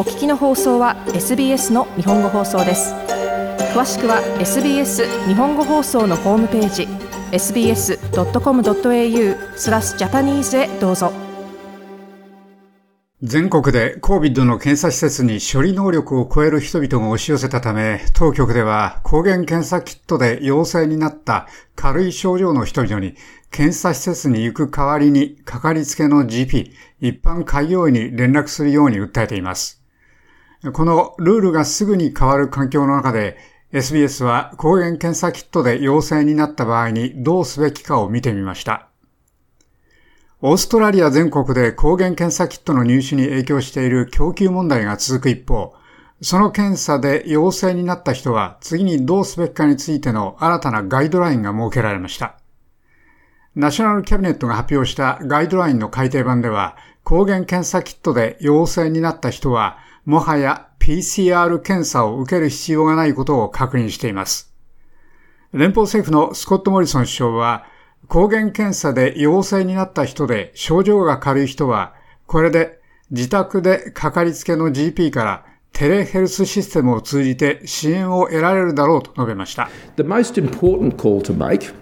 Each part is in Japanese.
お聞きの放送は SBS の日本語放送です詳しくは SBS 日本語放送のホームページ sbs.com.au スラスジャパニーズへどうぞ全国で COVID の検査施設に処理能力を超える人々が押し寄せたため、当局では抗原検査キットで陽性になった軽い症状の人々に検査施設に行く代わりにかかりつけの GP、一般開業医に連絡するように訴えています。このルールがすぐに変わる環境の中で、SBS は抗原検査キットで陽性になった場合にどうすべきかを見てみました。オーストラリア全国で抗原検査キットの入手に影響している供給問題が続く一方、その検査で陽性になった人は次にどうすべきかについての新たなガイドラインが設けられました。ナショナルキャビネットが発表したガイドラインの改訂版では、抗原検査キットで陽性になった人は、もはや PCR 検査を受ける必要がないことを確認しています。連邦政府のスコット・モリソン首相は、抗原検査で陽性になった人で症状が軽い人は、これで自宅でかかりつけの GP からテレヘルスシステムを通じて支援を得られるだろうと述べました。The most important call to make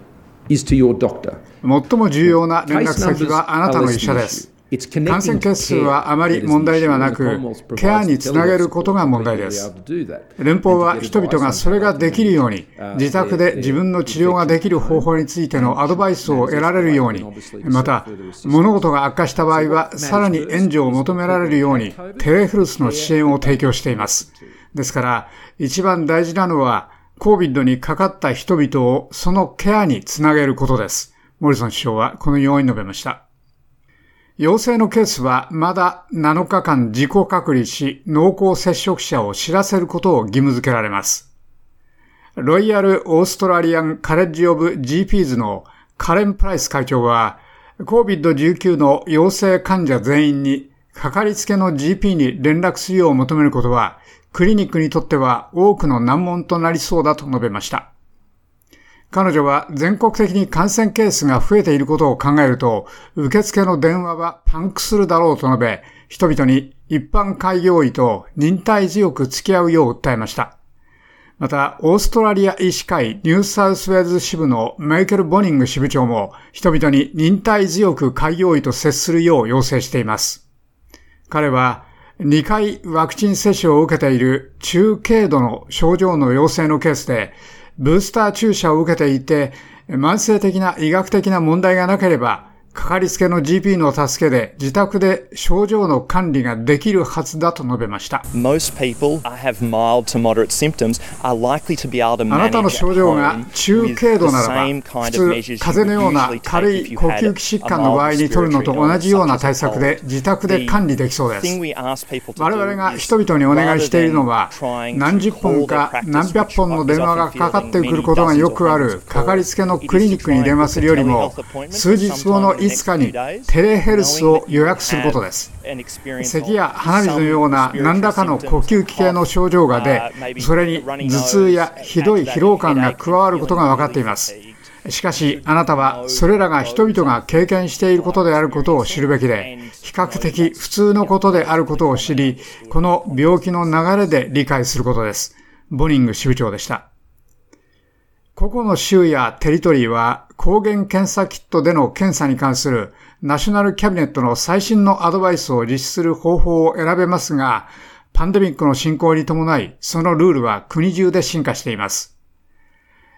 is to your doctor. 最も重要な連絡先はあなたの医者です。感染件数はあまり問題ではなく、ケアにつなげることが問題です。連邦は人々がそれができるように、自宅で自分の治療ができる方法についてのアドバイスを得られるように、また、物事が悪化した場合は、さらに援助を求められるように、テレフルスの支援を提供しています。ですから、一番大事なのは、COVID にかかった人々をそのケアにつなげることです。モリソン首相はこのように述べました。陽性のケースはまだ7日間自己隔離し濃厚接触者を知らせることを義務付けられます。ロイヤルオーストラリアンカレッジオブ GPs のカレン・プライス会長は COVID-19 の陽性患者全員にかかりつけの GP に連絡するよう求めることはクリニックにとっては多くの難問となりそうだと述べました。彼女は全国的に感染ケースが増えていることを考えると、受付の電話はパンクするだろうと述べ、人々に一般開業医と忍耐強く付き合うよう訴えました。また、オーストラリア医師会ニューサウスウェーズ支部のメイケル・ボニング支部長も、人々に忍耐強く開業医と接するよう要請しています。彼は、2回ワクチン接種を受けている中軽度の症状の陽性のケースで、ブースター注射を受けていて、慢性的な医学的な問題がなければ、かかりつけの GP の助けで自宅で症状の管理ができるはずだと述べました。あなたの症状が中軽度ならば、普通、風邪のような軽い呼吸器疾患の場合に取るのと同じような対策で自宅で管理できそうです。我々が人々にお願いしているのは、何十本か何百本の電話がかかってくることがよくあるかかりつけのクリニックに電話するよりも、数日後のいつかにテレヘルスを予約することです。咳や鼻水のような何らかの呼吸器系の症状が出、それに頭痛やひどい疲労感が加わることが分かっています。しかし、あなたはそれらが人々が経験していることであることを知るべきで、比較的普通のことであることを知り、この病気の流れで理解することです。ボニング支部長でした。個々の州やテリトリーは抗原検査キットでの検査に関するナショナルキャビネットの最新のアドバイスを実施する方法を選べますが、パンデミックの進行に伴い、そのルールは国中で進化しています。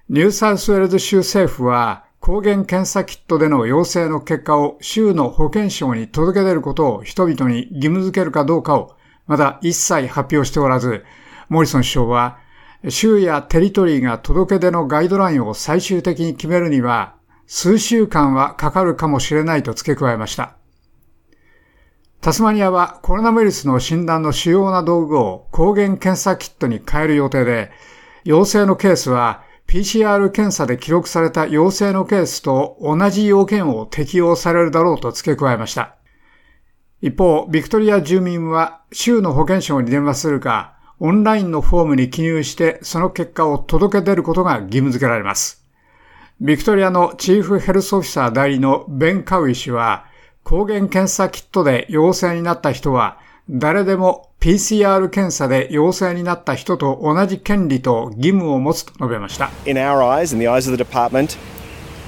ニューサウスウェルズ州政府は、抗原検査キットでの陽性の結果を州の保健省に届け出ることを人々に義務付けるかどうかを、まだ一切発表しておらず、モリソン首相は州やテリトリーが届け出のガイドラインを最終的に決めるには、数週間はかかるかもしれないと付け加えました。タスマニアはコロナウイルスの診断の主要な道具を抗原検査キットに変える予定で、陽性のケースは PCR 検査で記録された陽性のケースと同じ要件を適用されるだろうと付け加えました。一方、ビクトリア住民は州の保健省に電話するか、オンラインのフォームに記入してその結果を届け出ることが義務付けられます。ビクトリアのチーフヘルスオフィサー代理のベン・カウイ氏は、抗原検査キットで陽性になった人は、誰でも PCR 検査で陽性になった人と同じ権利と義務を持つと述べました。In our eyes, in the eyes of the department,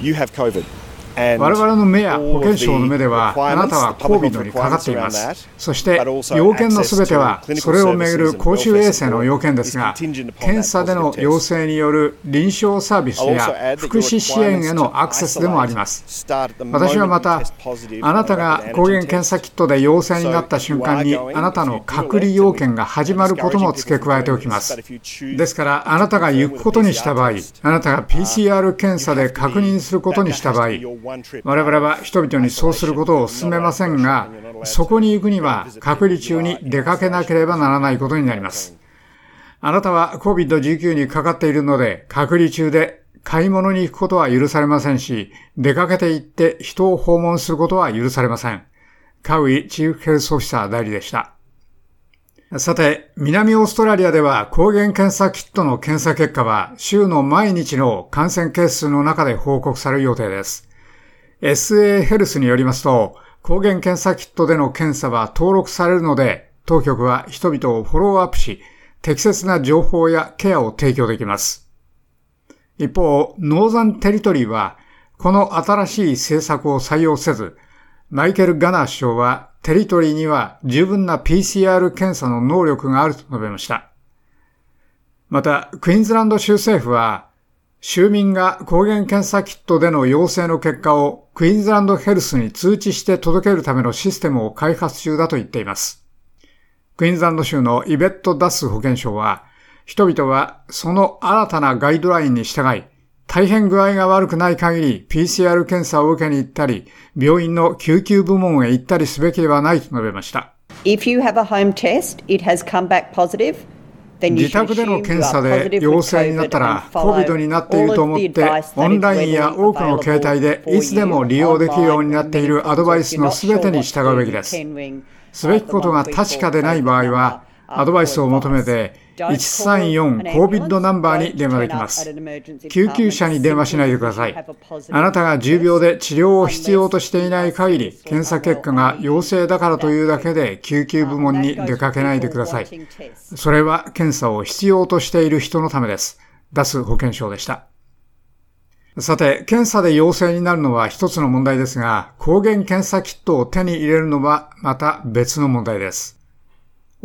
you have COVID. 我々の目や保健省の目では、あなたは COVID にかかっています。そして、要件のすべては、それをめぐる公衆衛生の要件ですが、検査での陽性による臨床サービスや福祉支援へのアクセスでもあります。私はまた、あなたが抗原検査キットで陽性になった瞬間に、あなたの隔離要件が始まることも付け加えておきます。ですから、あなたが行くことにした場合、あなたが PCR 検査で確認することにした場合、我々は人々にそうすることを進めませんが、そこに行くには隔離中に出かけなければならないことになります。あなたは COVID-19 にかかっているので、隔離中で買い物に行くことは許されませんし、出かけて行って人を訪問することは許されません。カウイチーフヘルスオフィサー代理でした。さて、南オーストラリアでは抗原検査キットの検査結果は週の毎日の感染係数の中で報告される予定です。SA ヘルスによりますと、抗原検査キットでの検査は登録されるので、当局は人々をフォローアップし、適切な情報やケアを提供できます。一方、ノーザンテリトリーは、この新しい政策を採用せず、マイケル・ガナー首相は、テリトリーには十分な PCR 検査の能力があると述べました。また、クイーンズランド州政府は、州民が抗原検査キットでの陽性の結果をクイーンズランドヘルスに通知して届けるためのシステムを開発中だと言っています。クイーンズランド州のイベット・ダス保健省は、人々はその新たなガイドラインに従い、大変具合が悪くない限り PCR 検査を受けに行ったり、病院の救急部門へ行ったりすべきではないと述べました。If you have a home test, it has come back positive. 自宅での検査で陽性になったら COVID になっていると思ってオンラインや多くの携帯でいつでも利用できるようになっているアドバイスの全てに従うべきです。すべきことが確かでない場合はアドバイスを求めて134 COVID ナンバーに電話できます。救急車に電話しないでください。あなたが重病で治療を必要としていない限り、検査結果が陽性だからというだけで救急部門に出かけないでください。それは検査を必要としている人のためです。出す保健省でした。さて、検査で陽性になるのは一つの問題ですが、抗原検査キットを手に入れるのはまた別の問題です。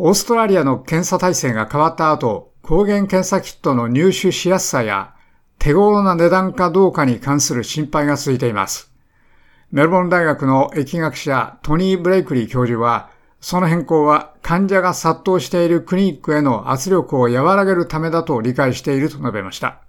オーストラリアの検査体制が変わった後、抗原検査キットの入手しやすさや手頃な値段かどうかに関する心配が続いています。メルボルン大学の疫学者トニー・ブレイクリー教授は、その変更は患者が殺到しているクリニックへの圧力を和らげるためだと理解していると述べました。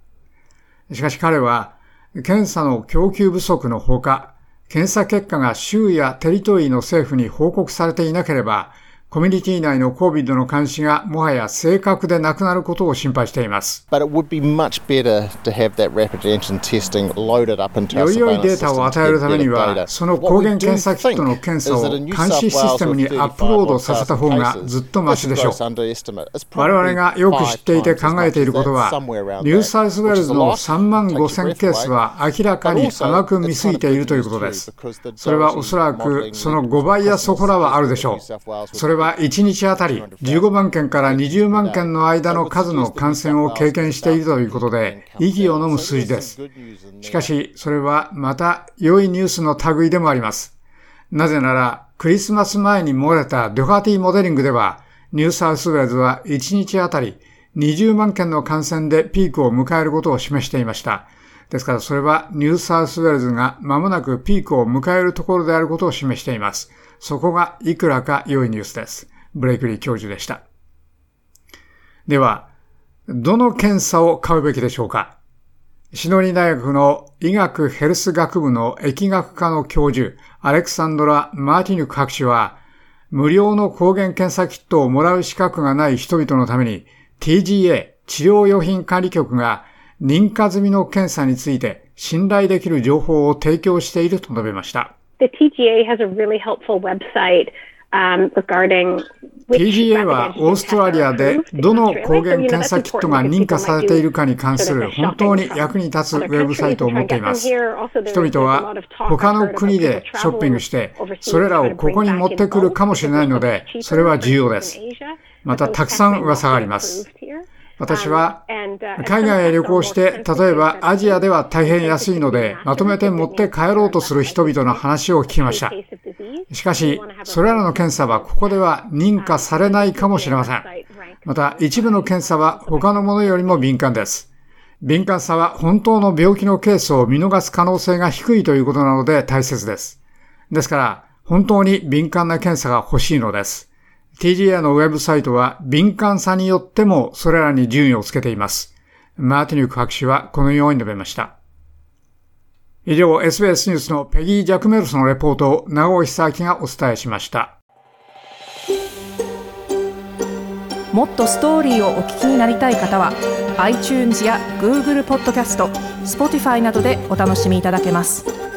しかし彼は、検査の供給不足のほか、検査結果が州やテリトリーの政府に報告されていなければ、コミュニティ内の COVID の監視がもはや正確でなくなることを心配しています。よいよいデータを与えるためには、その抗原検査キットの検査を監視システムにアップロードさせた方がずっとマシでしょう。我々がよく知っていて考えていることは、ニューサウスウェルズの3万5000ケースは明らかに甘く見すぎているということです。それはおそらくその5倍やそこらはあるでしょう。それはは1日あたり15万件から20万件の間の数の感染を経験しているということで、息を飲む数字です。しかし、それはまた良いニュースの類でもあります。なぜなら、クリスマス前に漏れたドハティモデリングでは、ニューサウスウェルズは1日あたり20万件の感染でピークを迎えることを示していました。ですからそれはニューサウスウェルズが間もなくピークを迎えるところであることを示しています。そこがいくらか良いニュースです。ブレイクリー教授でした。では、どの検査を買うべきでしょうか？シノリ大学の医学ヘルス学部の疫学科の教授、アレクサンドラ・マーティニュク博士は、無料の抗原検査キットをもらう資格がない人々のために TGA 治療用品管理局が認可済みの検査について信頼できる情報を提供していると述べました。The TGA has a really helpful website PGA はオーストラリアでどの抗原検査キットが認可されているかに関する本当に役に立つウェブサイトを持っています。人々は他の国でショッピングして、それらをここに持ってくるかもしれないので、それは重要です。また、たくさん噂があります。私は海外へ旅行して、例えばアジアでは大変安いので、まとめて持って帰ろうとする人々の話を聞きました。しかし、それらの検査はここでは認可されないかもしれません。また、一部の検査は他のものよりも敏感です。敏感さは本当の病気のケースを見逃す可能性が低いということなので大切です。ですから、本当に敏感な検査が欲しいのです。TGA のウェブサイトは敏感さによってもそれらに順位をつけています。マーティニュク博士はこのように述べました。以上、SBS ニュースのペギー・ジャクメルスのレポートを長尾久明がお伝えしました。もっとストーリーをお聞きになりたい方は iTunes や Google ポッドキャスト Spotify などでお楽しみいただけます。